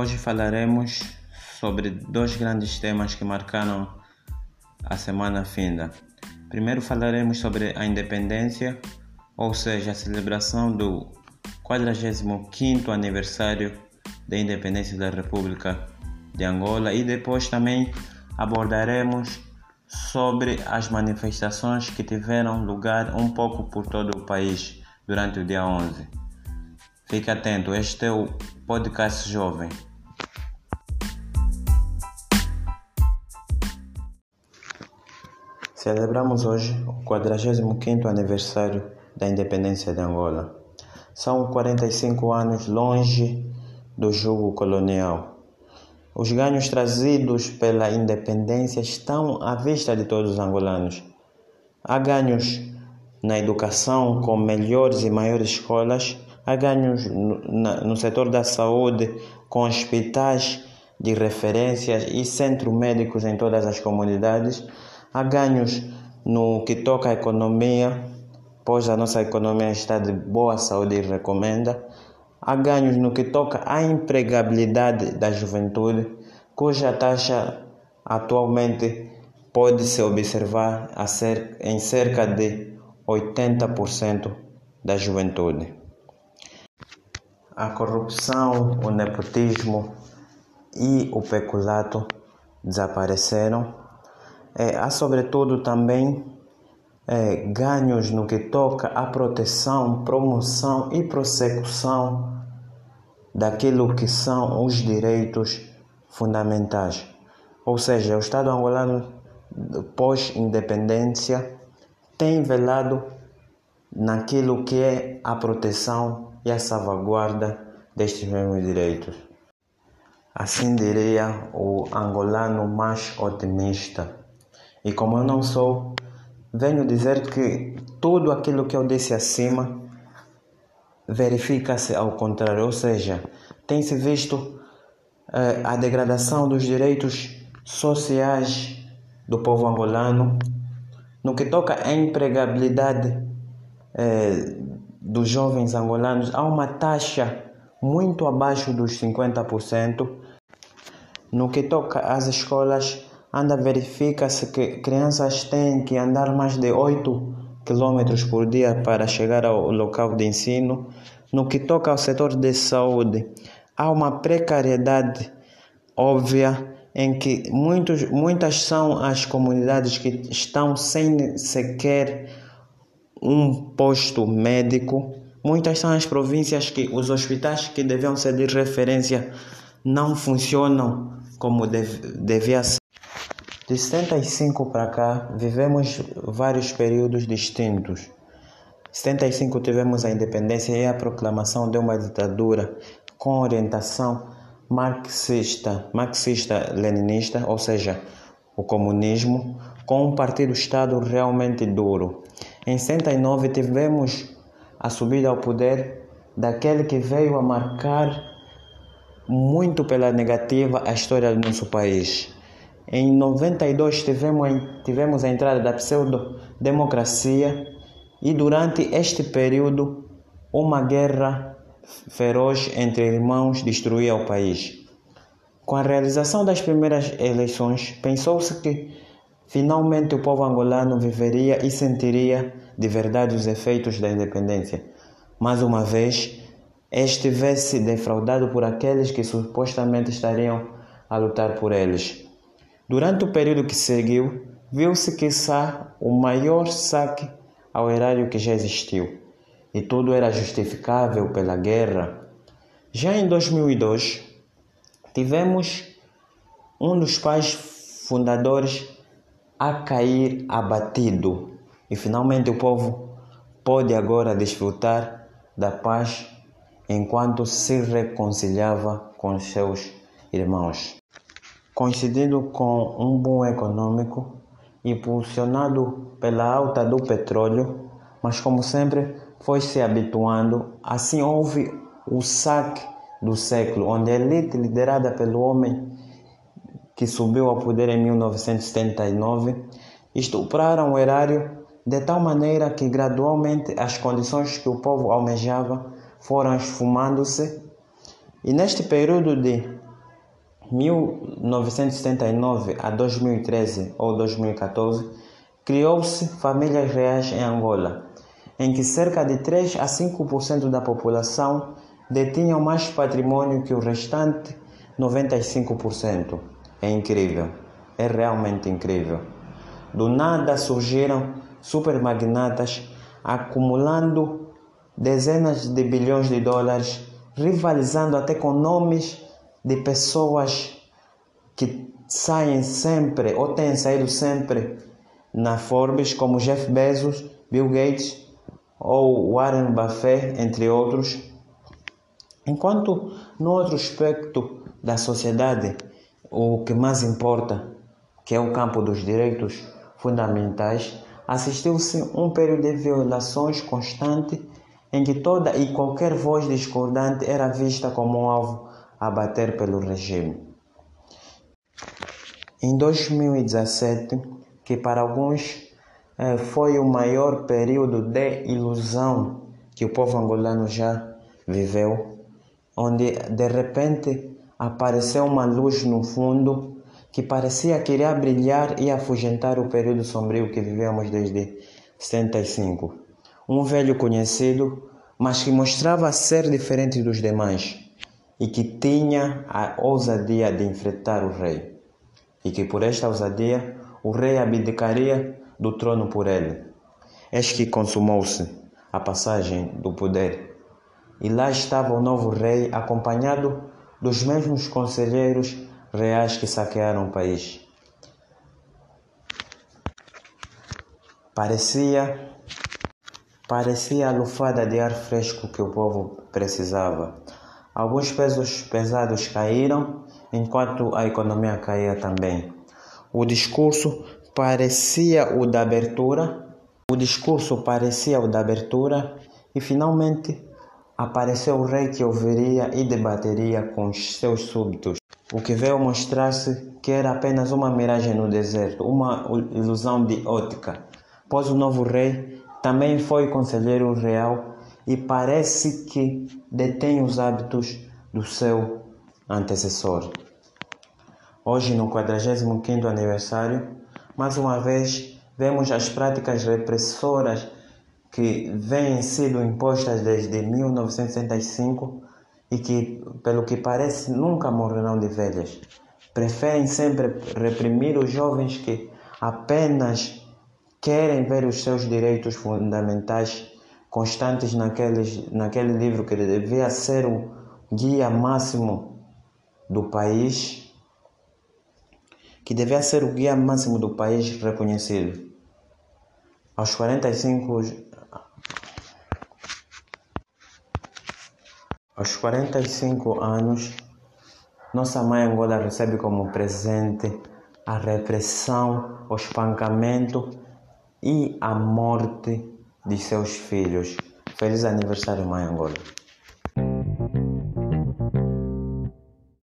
Hoje falaremos sobre dois grandes temas que marcaram a semana finda. Primeiro falaremos sobre a independência, ou seja, a celebração do 45º aniversário da independência da República de Angola e depois também abordaremos sobre as manifestações que tiveram lugar um pouco por todo o país durante o dia 11. Fique atento, este é o podcast jovem. Celebramos hoje o 45º aniversário da independência de Angola. São 45 anos longe do jugo colonial. Os ganhos trazidos pela independência estão à vista de todos os angolanos. Há ganhos na educação com melhores e maiores escolas, há ganhos no, no setor da saúde com hospitais de referências e centros médicos em todas as comunidades, há ganhos no que toca à economia, pois a nossa economia está de boa saúde e recomenda, há ganhos no que toca à empregabilidade da juventude, cuja taxa atualmente pode-se observar em cerca de 80% da juventude a corrupção, o nepotismo e o peculato desapareceram. É, há, sobretudo, também é, ganhos no que toca à proteção, promoção e prossecução daquilo que são os direitos fundamentais. Ou seja, o Estado angolano, pós-independência, tem velado naquilo que é a proteção e a salvaguarda destes mesmos direitos. Assim diria o angolano mais otimista. E como eu não sou, venho dizer que tudo aquilo que eu disse acima verifica-se ao contrário, ou seja, tem-se visto eh, a degradação dos direitos sociais do povo angolano no que toca à empregabilidade eh, dos jovens angolanos há uma taxa muito abaixo dos 50%. No que toca às escolas, anda verifica-se que crianças têm que andar mais de 8 km por dia para chegar ao local de ensino. No que toca ao setor de saúde, há uma precariedade óbvia em que muitos, muitas são as comunidades que estão sem sequer um posto médico. Muitas são as províncias que os hospitais que deviam ser de referência não funcionam como deve, devia ser. De 75 para cá, vivemos vários períodos distintos. Em 75 tivemos a independência e a proclamação de uma ditadura com orientação marxista, marxista-leninista, ou seja, o comunismo, com um partido-estado realmente duro. Em 69 tivemos a subida ao poder daquele que veio a marcar muito pela negativa a história do nosso país. Em 92 tivemos, tivemos a entrada da pseudo-democracia e durante este período uma guerra feroz entre irmãos destruía o país. Com a realização das primeiras eleições, pensou-se que Finalmente o povo angolano viveria e sentiria de verdade os efeitos da independência. Mais uma vez, estivesse defraudado por aqueles que supostamente estariam a lutar por eles. Durante o período que seguiu, viu-se quiçá o maior saque ao erário que já existiu, e tudo era justificável pela guerra. Já em 2002, tivemos um dos pais fundadores a cair abatido. E finalmente o povo pode agora desfrutar da paz enquanto se reconciliava com seus irmãos. Coincidindo com um boom econômico impulsionado pela alta do petróleo, mas como sempre foi se habituando, assim houve o saque do século, onde a elite liderada pelo homem que subiu ao poder em 1979, estupraram o erário de tal maneira que gradualmente as condições que o povo almejava foram esfumando-se. E neste período de 1979 a 2013 ou 2014, criou-se famílias reais em Angola, em que cerca de 3 a 5% da população detinham mais patrimônio que o restante 95%. É incrível, é realmente incrível. Do nada surgiram supermagnatas acumulando dezenas de bilhões de dólares, rivalizando até com nomes de pessoas que saem sempre ou têm saído sempre na Forbes, como Jeff Bezos, Bill Gates ou Warren Buffett, entre outros. Enquanto no outro aspecto da sociedade, o que mais importa, que é o campo dos direitos fundamentais, assistiu-se um período de violações constante em que toda e qualquer voz discordante era vista como um alvo a bater pelo regime. Em 2017, que para alguns eh, foi o maior período de ilusão que o povo angolano já viveu, onde de repente apareceu uma luz no fundo que parecia querer brilhar e afugentar o período sombrio que vivemos desde 75. Um velho conhecido, mas que mostrava ser diferente dos demais e que tinha a ousadia de enfrentar o rei, e que por esta ousadia o rei abdicaria do trono por ele. Eis que consumou-se a passagem do poder, e lá estava o novo rei acompanhado dos mesmos conselheiros reais que saquearam o país. Parecia parecia a lufada de ar fresco que o povo precisava. Alguns pesos pesados caíram, enquanto a economia caía também. O discurso parecia o da abertura, o discurso parecia o da abertura e finalmente apareceu o rei que ouviria e debateria com os seus súbitos. O que veio mostrar-se que era apenas uma miragem no deserto, uma ilusão de ótica, pois o novo rei também foi conselheiro real e parece que detém os hábitos do seu antecessor. Hoje, no 45º aniversário, mais uma vez vemos as práticas repressoras que vêm sido impostas desde 1965 e que, pelo que parece, nunca morrerão de velhas. Preferem sempre reprimir os jovens que apenas querem ver os seus direitos fundamentais constantes naqueles, naquele livro que devia ser o guia máximo do país, que devia ser o guia máximo do país reconhecido. Aos 45 aos 45 anos, nossa mãe Angola recebe como presente a repressão, o espancamento e a morte de seus filhos. Feliz aniversário, Mãe Angola.